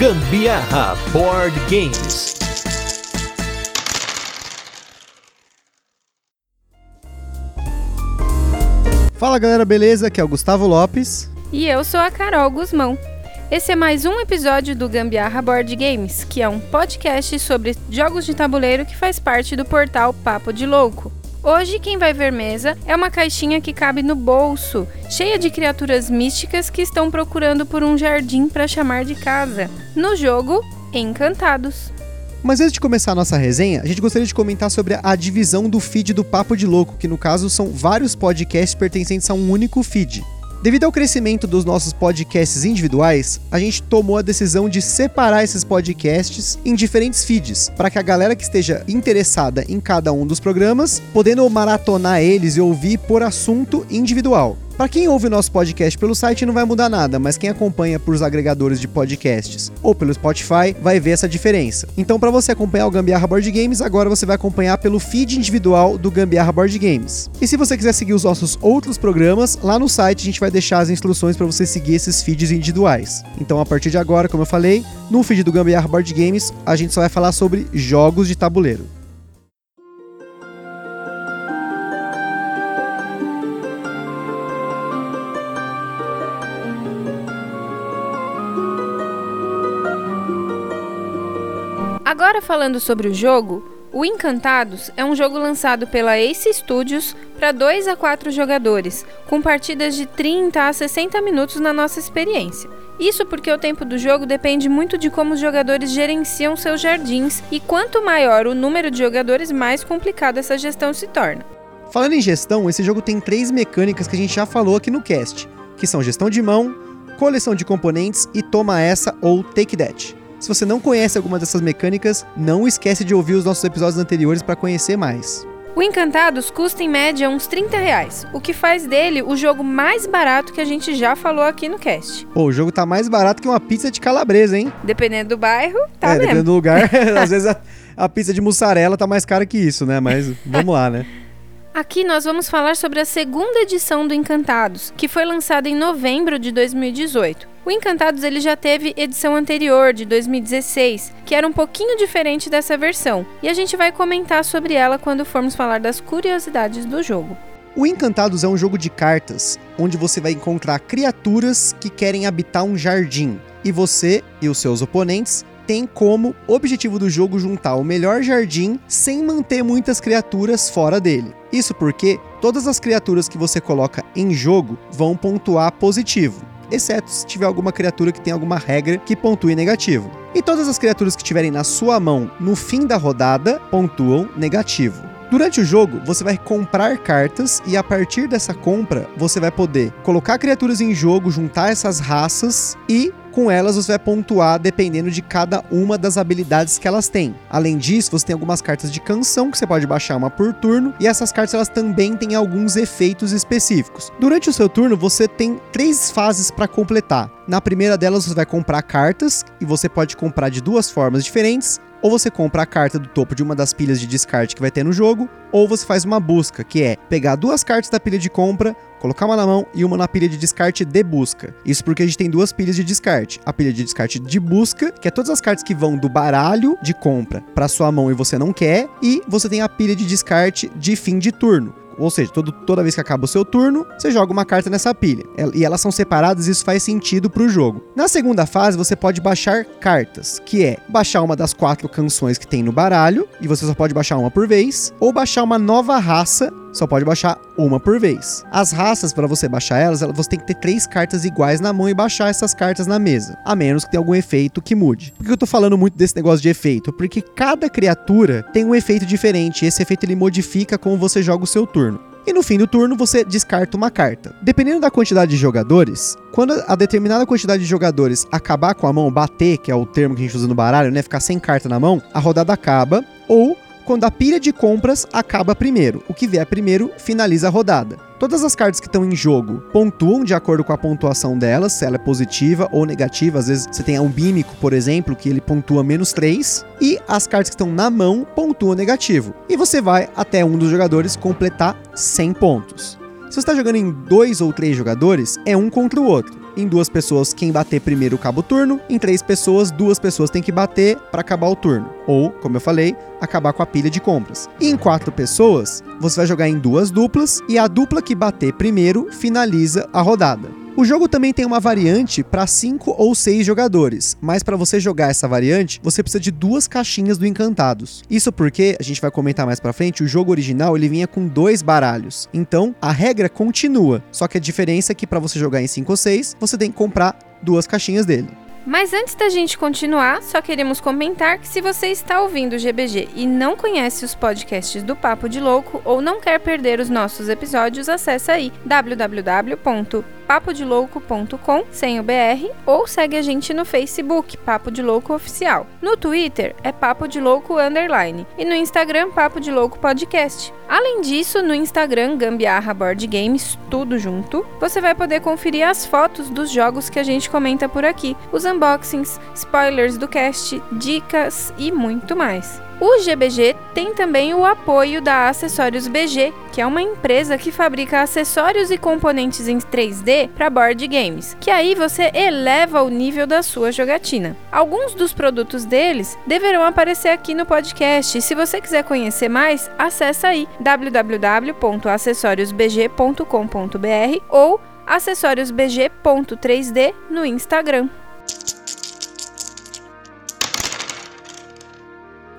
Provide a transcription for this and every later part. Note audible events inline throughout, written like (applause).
Gambiarra Board Games. Fala galera, beleza? Aqui é o Gustavo Lopes. E eu sou a Carol Guzmão. Esse é mais um episódio do Gambiarra Board Games, que é um podcast sobre jogos de tabuleiro que faz parte do portal Papo de Louco. Hoje quem vai ver mesa é uma caixinha que cabe no bolso, cheia de criaturas místicas que estão procurando por um jardim para chamar de casa. No jogo, Encantados. Mas antes de começar a nossa resenha, a gente gostaria de comentar sobre a divisão do feed do Papo de Louco, que no caso são vários podcasts pertencentes a um único feed. Devido ao crescimento dos nossos podcasts individuais, a gente tomou a decisão de separar esses podcasts em diferentes feeds, para que a galera que esteja interessada em cada um dos programas, podendo maratonar eles e ouvir por assunto individual. Para quem ouve o nosso podcast pelo site não vai mudar nada, mas quem acompanha por os agregadores de podcasts ou pelo Spotify vai ver essa diferença. Então, para você acompanhar o Gambiarra Board Games, agora você vai acompanhar pelo feed individual do Gambiarra Board Games. E se você quiser seguir os nossos outros programas, lá no site a gente vai deixar as instruções para você seguir esses feeds individuais. Então, a partir de agora, como eu falei, no feed do Gambiarra Board Games, a gente só vai falar sobre jogos de tabuleiro. Agora falando sobre o jogo, o Encantados é um jogo lançado pela Ace Studios para 2 a 4 jogadores, com partidas de 30 a 60 minutos na nossa experiência. Isso porque o tempo do jogo depende muito de como os jogadores gerenciam seus jardins e quanto maior o número de jogadores, mais complicada essa gestão se torna. Falando em gestão, esse jogo tem três mecânicas que a gente já falou aqui no cast, que são gestão de mão, coleção de componentes e toma essa ou take that. Se você não conhece alguma dessas mecânicas, não esquece de ouvir os nossos episódios anteriores para conhecer mais. O Encantados custa em média uns 30 reais, o que faz dele o jogo mais barato que a gente já falou aqui no cast. Pô, o jogo tá mais barato que uma pizza de calabresa, hein? Dependendo do bairro, tá é, mesmo. dependendo do lugar, (laughs) (laughs) às vezes a, a pizza de mussarela tá mais cara que isso, né? Mas vamos lá, né? Aqui nós vamos falar sobre a segunda edição do Encantados, que foi lançada em novembro de 2018. O Encantados ele já teve edição anterior, de 2016, que era um pouquinho diferente dessa versão, e a gente vai comentar sobre ela quando formos falar das curiosidades do jogo. O Encantados é um jogo de cartas, onde você vai encontrar criaturas que querem habitar um jardim, e você e os seus oponentes tem como objetivo do jogo juntar o melhor jardim sem manter muitas criaturas fora dele. Isso porque todas as criaturas que você coloca em jogo vão pontuar positivo, exceto se tiver alguma criatura que tem alguma regra que pontue negativo. E todas as criaturas que tiverem na sua mão no fim da rodada pontuam negativo. Durante o jogo, você vai comprar cartas e a partir dessa compra, você vai poder colocar criaturas em jogo, juntar essas raças e com elas você vai pontuar dependendo de cada uma das habilidades que elas têm. Além disso, você tem algumas cartas de canção que você pode baixar uma por turno e essas cartas elas também têm alguns efeitos específicos. Durante o seu turno, você tem três fases para completar. Na primeira delas, você vai comprar cartas e você pode comprar de duas formas diferentes. Ou você compra a carta do topo de uma das pilhas de descarte que vai ter no jogo, ou você faz uma busca, que é pegar duas cartas da pilha de compra, colocar uma na mão e uma na pilha de descarte de busca. Isso porque a gente tem duas pilhas de descarte. A pilha de descarte de busca, que é todas as cartas que vão do baralho de compra para sua mão e você não quer, e você tem a pilha de descarte de fim de turno. Ou seja, todo, toda vez que acaba o seu turno, você joga uma carta nessa pilha. E elas são separadas e isso faz sentido pro jogo. Na segunda fase, você pode baixar cartas, que é baixar uma das quatro canções que tem no baralho, e você só pode baixar uma por vez, ou baixar uma nova raça só pode baixar uma por vez. As raças, para você baixar elas, você tem que ter três cartas iguais na mão e baixar essas cartas na mesa. A menos que tenha algum efeito que mude. Por que eu tô falando muito desse negócio de efeito? Porque cada criatura tem um efeito diferente. Esse efeito ele modifica como você joga o seu turno. E no fim do turno você descarta uma carta. Dependendo da quantidade de jogadores, quando a determinada quantidade de jogadores acabar com a mão, bater, que é o termo que a gente usa no baralho, né? Ficar sem carta na mão, a rodada acaba. Ou quando a pilha de compras acaba primeiro. O que vier primeiro finaliza a rodada. Todas as cartas que estão em jogo pontuam de acordo com a pontuação delas, se ela é positiva ou negativa. Às vezes você tem um bímico, por exemplo, que ele pontua menos 3, e as cartas que estão na mão pontuam negativo. E você vai até um dos jogadores completar 100 pontos. Se você está jogando em dois ou três jogadores, é um contra o outro. Em duas pessoas, quem bater primeiro acaba o turno. Em três pessoas, duas pessoas têm que bater para acabar o turno. Ou, como eu falei, acabar com a pilha de compras. E em quatro pessoas, você vai jogar em duas duplas e a dupla que bater primeiro finaliza a rodada. O jogo também tem uma variante para 5 ou 6 jogadores, mas para você jogar essa variante, você precisa de duas caixinhas do Encantados. Isso porque, a gente vai comentar mais para frente, o jogo original ele vinha com dois baralhos. Então, a regra continua, só que a diferença é que para você jogar em 5 ou 6, você tem que comprar duas caixinhas dele. Mas antes da gente continuar, só queremos comentar que se você está ouvindo o GBG e não conhece os podcasts do Papo de Louco ou não quer perder os nossos episódios, acesse aí www.papodelouco.com sem o BR ou segue a gente no Facebook, Papo de Louco Oficial. No Twitter é Papo de Louco Underline e no Instagram Papo de Louco Podcast. Além disso, no Instagram Gambiarra Board Games, tudo junto, você vai poder conferir as fotos dos jogos que a gente comenta por aqui, os unboxings, spoilers do cast, dicas e muito mais. O GBG tem também o apoio da Acessórios BG, que é uma empresa que fabrica acessórios e componentes em 3D para board games, que aí você eleva o nível da sua jogatina. Alguns dos produtos deles deverão aparecer aqui no podcast. Se você quiser conhecer mais, acessa aí www.acessoriosbg.com.br ou acessoriosbg.3D no Instagram. you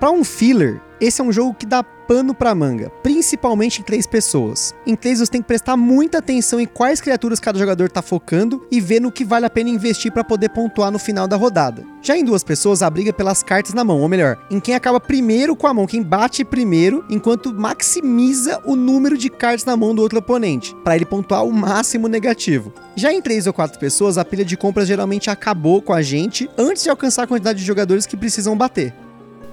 Para um filler, esse é um jogo que dá pano pra manga, principalmente em três pessoas. Em três você tem que prestar muita atenção em quais criaturas cada jogador tá focando e ver no que vale a pena investir para poder pontuar no final da rodada. Já em duas pessoas, a briga pelas cartas na mão, ou melhor, em quem acaba primeiro com a mão, quem bate primeiro, enquanto maximiza o número de cartas na mão do outro oponente, para ele pontuar o máximo negativo. Já em três ou quatro pessoas, a pilha de compras geralmente acabou com a gente antes de alcançar a quantidade de jogadores que precisam bater.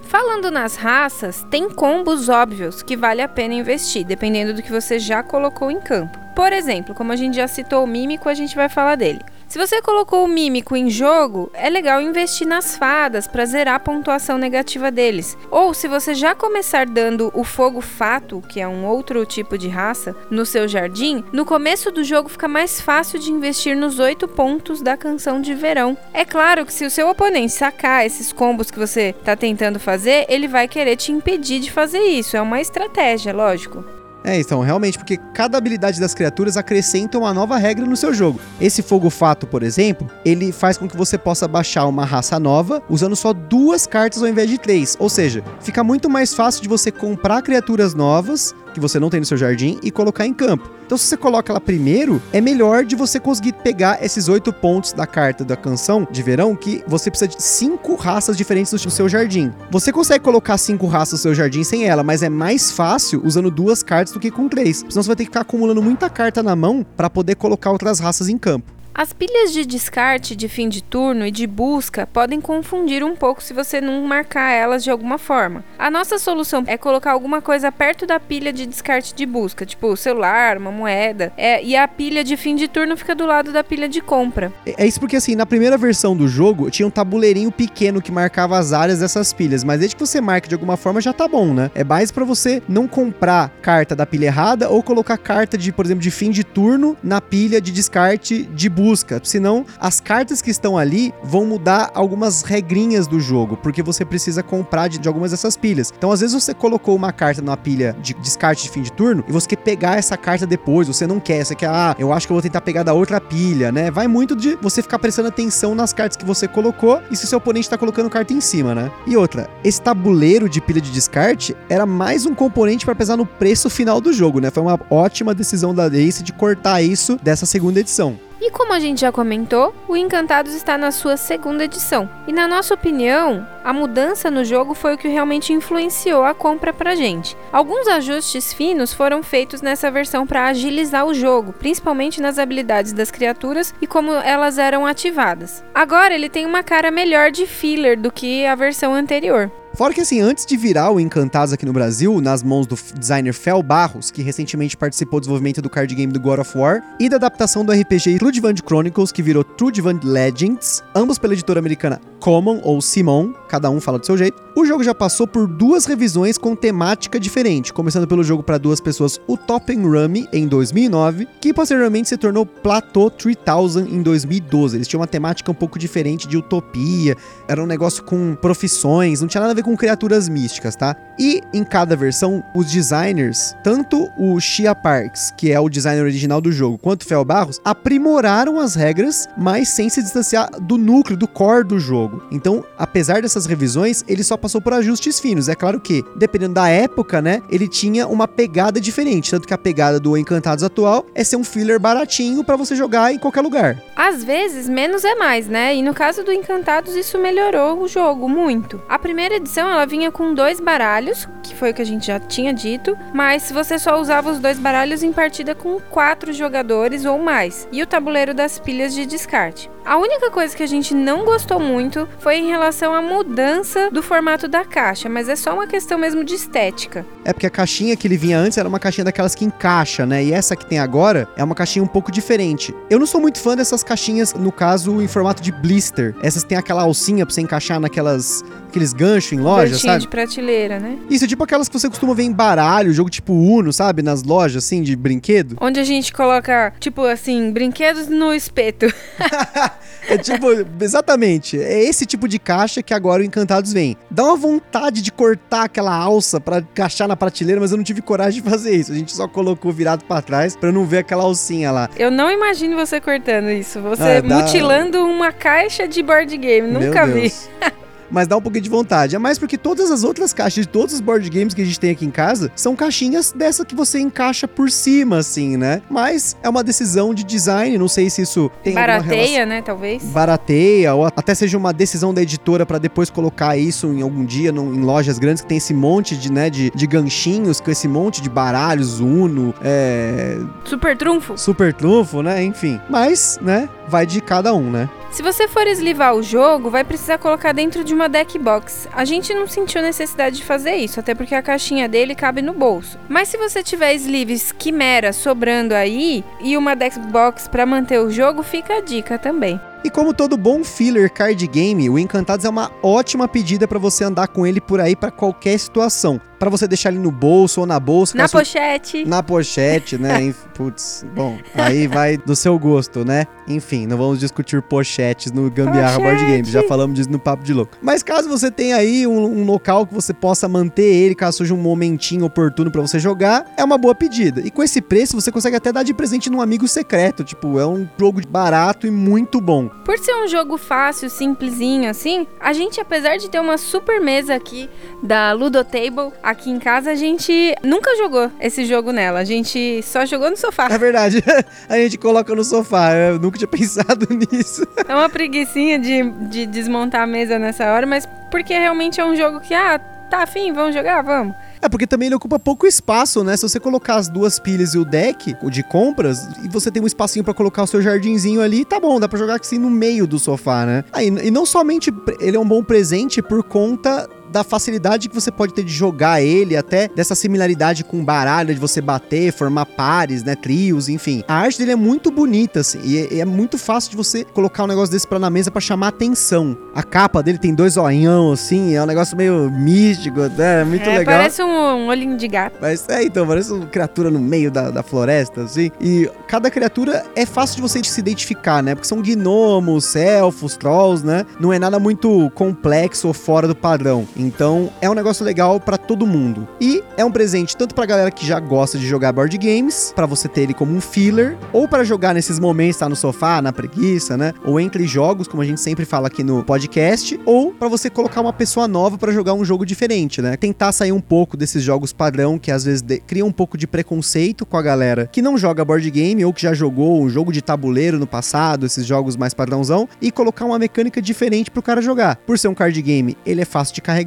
Falando nas raças, tem combos óbvios que vale a pena investir, dependendo do que você já colocou em campo. Por exemplo, como a gente já citou o Mímico, a gente vai falar dele. Se você colocou o mímico em jogo, é legal investir nas fadas para zerar a pontuação negativa deles. Ou se você já começar dando o fogo fato, que é um outro tipo de raça, no seu jardim, no começo do jogo fica mais fácil de investir nos oito pontos da canção de verão. É claro que se o seu oponente sacar esses combos que você está tentando fazer, ele vai querer te impedir de fazer isso. É uma estratégia, lógico. É, então, realmente, porque cada habilidade das criaturas acrescenta uma nova regra no seu jogo. Esse fogo fato, por exemplo, ele faz com que você possa baixar uma raça nova usando só duas cartas ao invés de três. Ou seja, fica muito mais fácil de você comprar criaturas novas que você não tem no seu jardim e colocar em campo. Então, se você coloca ela primeiro, é melhor de você conseguir pegar esses oito pontos da carta da canção de verão, que você precisa de cinco raças diferentes no seu jardim. Você consegue colocar cinco raças no seu jardim sem ela, mas é mais fácil usando duas cartas do que com três. Senão você vai ter que ficar acumulando muita carta na mão para poder colocar outras raças em campo. As pilhas de descarte de fim de turno e de busca podem confundir um pouco se você não marcar elas de alguma forma. A nossa solução é colocar alguma coisa perto da pilha de descarte de busca, tipo o celular, uma moeda, é, e a pilha de fim de turno fica do lado da pilha de compra. É, é isso porque assim, na primeira versão do jogo tinha um tabuleirinho pequeno que marcava as áreas dessas pilhas, mas desde que você marque de alguma forma já tá bom, né? É mais para você não comprar carta da pilha errada ou colocar carta de, por exemplo, de fim de turno na pilha de descarte de busca busca, senão as cartas que estão ali vão mudar algumas regrinhas do jogo, porque você precisa comprar de, de algumas dessas pilhas. Então, às vezes você colocou uma carta numa pilha de descarte de fim de turno e você quer pegar essa carta depois, você não quer, você quer, ah, eu acho que eu vou tentar pegar da outra pilha, né? Vai muito de você ficar prestando atenção nas cartas que você colocou e se o seu oponente tá colocando carta em cima, né? E outra, esse tabuleiro de pilha de descarte era mais um componente para pesar no preço final do jogo, né? Foi uma ótima decisão da Ace de cortar isso dessa segunda edição. E como a gente já comentou, o Encantados está na sua segunda edição. E na nossa opinião, a mudança no jogo foi o que realmente influenciou a compra pra gente. Alguns ajustes finos foram feitos nessa versão para agilizar o jogo, principalmente nas habilidades das criaturas e como elas eram ativadas. Agora ele tem uma cara melhor de filler do que a versão anterior. Fora que assim, antes de virar o Encantados aqui no Brasil, nas mãos do designer Fel Barros, que recentemente participou do desenvolvimento do card game do God of War, e da adaptação do RPG Trudvang Chronicles, que virou Trudvang Legends, ambos pela editora americana Common ou Simon, cada um fala do seu jeito. O jogo já passou por duas revisões com temática diferente, começando pelo jogo para duas pessoas, o Top Rummy em 2009, que posteriormente se tornou Plateau 3000 em 2012. Eles tinham uma temática um pouco diferente de utopia, era um negócio com profissões, não tinha nada a ver com criaturas místicas, tá? E em cada versão, os designers, tanto o Shia Parks, que é o designer original do jogo, quanto o Fel Barros, aprimoraram as regras, mas sem se distanciar do núcleo, do core do jogo. Então, apesar dessas revisões, ele só passou por ajustes finos. É claro que, dependendo da época, né, ele tinha uma pegada diferente. Tanto que a pegada do Encantados atual é ser um filler baratinho para você jogar em qualquer lugar. Às vezes, menos é mais, né? E no caso do Encantados, isso melhorou o jogo muito. A primeira edição, ela vinha com dois baralhos, que foi o que a gente já tinha dito, mas você só usava os dois baralhos em partida com quatro jogadores ou mais, e o tabuleiro das pilhas de descarte. A única coisa que a gente não gostou muito foi em relação à mudança do formato da caixa, mas é só uma questão mesmo de estética. É porque a caixinha que ele vinha antes era uma caixinha daquelas que encaixa, né? E essa que tem agora é uma caixinha um pouco diferente. Eu não sou muito fã dessas caixinhas, no caso, em formato de blister. Essas têm aquela alcinha pra você encaixar naquelas aqueles ganchos em loja, Ganchinho sabe? de prateleira, né? Isso, tipo aquelas que você costuma ver em baralho, jogo tipo Uno, sabe? Nas lojas, assim, de brinquedo. Onde a gente coloca, tipo assim, brinquedos no espeto. (laughs) (laughs) É tipo, exatamente. É esse tipo de caixa que agora o Encantados vem. Dá uma vontade de cortar aquela alça pra encaixar na prateleira, mas eu não tive coragem de fazer isso. A gente só colocou virado pra trás pra não ver aquela alcinha lá. Eu não imagino você cortando isso. Você Ah, dá- mutilando uma caixa de board game. Nunca Meu vi. (laughs) Mas dá um pouquinho de vontade. É mais porque todas as outras caixas de todos os board games que a gente tem aqui em casa são caixinhas dessa que você encaixa por cima, assim, né? Mas é uma decisão de design. Não sei se isso tem Barateia, né? Talvez. barateia, ou até seja uma decisão da editora pra depois colocar isso em algum dia num- em lojas grandes que tem esse monte de, né, de, de ganchinhos, com esse monte de baralhos, Uno, é, Super trunfo. super trunfo, né? Enfim. Mas, né, vai de cada um, né? Se você for eslivar o jogo, vai precisar colocar dentro de uma deck box. A gente não sentiu necessidade de fazer isso, até porque a caixinha dele cabe no bolso. Mas se você tiver sleeves quimera sobrando aí e uma deck box para manter o jogo, fica a dica também. E como todo bom filler card game, o Encantados é uma ótima pedida pra você andar com ele por aí pra qualquer situação. Pra você deixar ele no bolso ou na bolsa. Na pochete. Na pochete, né? (laughs) Putz, bom, aí vai do seu gosto, né? Enfim, não vamos discutir pochetes no Gambiarra Board. Games, já falamos disso no Papo de Louco. Mas caso você tenha aí um, um local que você possa manter ele, caso seja um momentinho oportuno pra você jogar, é uma boa pedida. E com esse preço, você consegue até dar de presente num amigo secreto, tipo, é um jogo barato e muito bom. Por ser um jogo fácil, simplesinho assim, a gente, apesar de ter uma super mesa aqui da Ludotable aqui em casa, a gente nunca jogou esse jogo nela. A gente só jogou no sofá. É verdade, (laughs) a gente coloca no sofá, eu nunca tinha (laughs) pensado nisso. É uma preguiçinha de, de desmontar a mesa nessa hora, mas porque realmente é um jogo que, ah, tá afim, vamos jogar? Vamos. É, porque também ele ocupa pouco espaço, né? Se você colocar as duas pilhas e o deck de compras, e você tem um espacinho pra colocar o seu jardinzinho ali, tá bom, dá pra jogar assim no meio do sofá, né? Aí, e não somente ele é um bom presente por conta da facilidade que você pode ter de jogar ele, até dessa similaridade com baralho, de você bater, formar pares, né, trios, enfim. A arte dele é muito bonita, assim, e é, é muito fácil de você colocar um negócio desse pra na mesa pra chamar atenção. A capa dele tem dois olhão, assim, é um negócio meio místico, né? É muito É, legal. Parece um, um olhinho de gato. Mas é, então, parece uma criatura no meio da, da floresta, assim. E cada criatura é fácil de você se identificar, né? Porque são gnomos, elfos, trolls, né? Não é nada muito complexo ou fora do padrão. Então, é um negócio legal pra todo mundo. E é um presente tanto pra galera que já gosta de jogar board games, pra você ter ele como um filler, ou pra jogar nesses momentos, tá no sofá, na preguiça, né? Ou entre jogos, como a gente sempre fala aqui no podcast, ou pra você colocar uma pessoa nova pra jogar um jogo diferente, né? Tentar sair um pouco desses jogos padrão que às vezes de- criam um pouco de preconceito com a galera que não joga board game ou que já jogou um jogo de tabuleiro no passado, esses jogos mais padrãozão, e colocar uma mecânica diferente pro cara jogar. Por ser um card game, ele é fácil de carregar.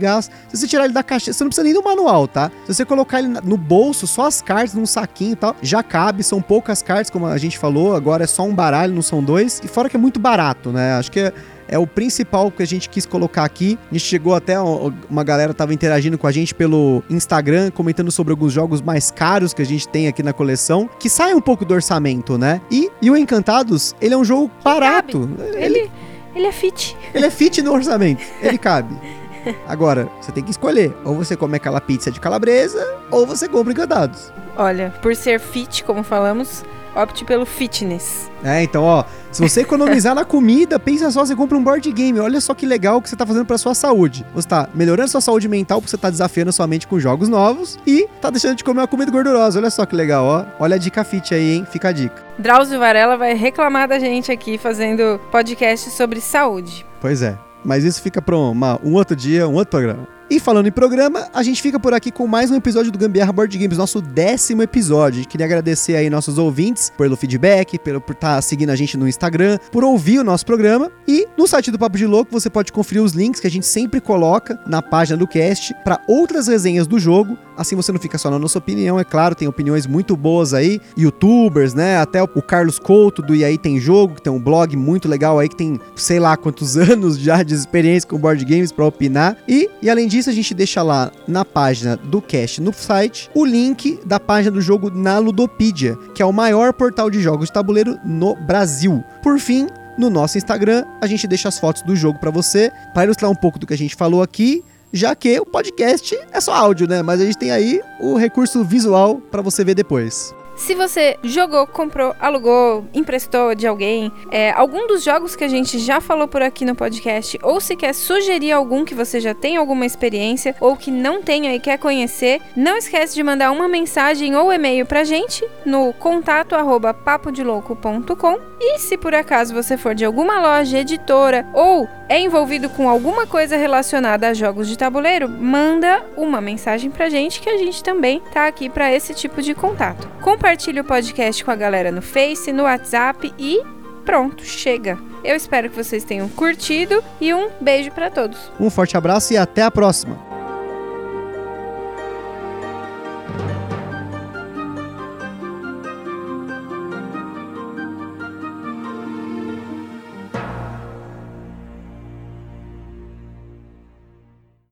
Se você tirar ele da caixa, você não precisa nem do manual, tá? Se você colocar ele no bolso, só as cartas num saquinho e tal, já cabe, são poucas cartas, como a gente falou, agora é só um baralho, não são dois. E fora que é muito barato, né? Acho que é, é o principal que a gente quis colocar aqui. A gente chegou até, uma galera tava interagindo com a gente pelo Instagram, comentando sobre alguns jogos mais caros que a gente tem aqui na coleção, que saem um pouco do orçamento, né? E, e o Encantados, ele é um jogo barato. Ele, Ele é fit. Ele é fit no orçamento, ele (laughs) cabe. (laughs) Agora, você tem que escolher. Ou você come aquela pizza de calabresa, ou você compra encantados. Olha, por ser fit, como falamos, opte pelo fitness. É, então, ó, se você economizar na comida, pensa só, você compra um board game. Olha só que legal que você tá fazendo pra sua saúde. Você tá melhorando sua saúde mental porque você tá desafiando sua mente com jogos novos e tá deixando de comer uma comida gordurosa. Olha só que legal, ó. Olha a dica fit aí, hein? Fica a dica. Drauzio Varela vai reclamar da gente aqui fazendo podcast sobre saúde. Pois é. Mas isso fica pra uma, um outro dia, um outro programa. E falando em programa, a gente fica por aqui com mais um episódio do Gambiarra Board Games, nosso décimo episódio. Queria agradecer aí nossos ouvintes pelo feedback, pelo, por estar tá seguindo a gente no Instagram, por ouvir o nosso programa. E no site do Papo de Louco você pode conferir os links que a gente sempre coloca na página do cast para outras resenhas do jogo. Assim você não fica só na nossa opinião, é claro, tem opiniões muito boas aí, youtubers, né? Até o Carlos Couto do E aí Tem Jogo, que tem um blog muito legal aí, que tem sei lá quantos (laughs) anos já de experiência com board games para opinar. E, e além disso, a gente deixa lá na página do cast no site o link da página do jogo na Ludopedia, que é o maior portal de jogos de tabuleiro no Brasil. Por fim, no nosso Instagram, a gente deixa as fotos do jogo para você, para ilustrar um pouco do que a gente falou aqui, já que o podcast é só áudio, né? Mas a gente tem aí o recurso visual para você ver depois. Se você jogou, comprou, alugou, emprestou de alguém, é, algum dos jogos que a gente já falou por aqui no podcast, ou se quer sugerir algum que você já tem alguma experiência ou que não tenha e quer conhecer, não esquece de mandar uma mensagem ou e-mail pra gente no contato arroba e se por acaso você for de alguma loja, editora ou é envolvido com alguma coisa relacionada a jogos de tabuleiro, manda uma mensagem pra gente que a gente também tá aqui para esse tipo de contato. Compartilhe o podcast com a galera no Face, no WhatsApp e pronto, chega. Eu espero que vocês tenham curtido e um beijo para todos. Um forte abraço e até a próxima.